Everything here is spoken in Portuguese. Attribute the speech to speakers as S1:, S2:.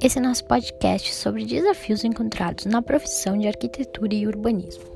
S1: Esse é nosso podcast sobre desafios encontrados na profissão de arquitetura e urbanismo.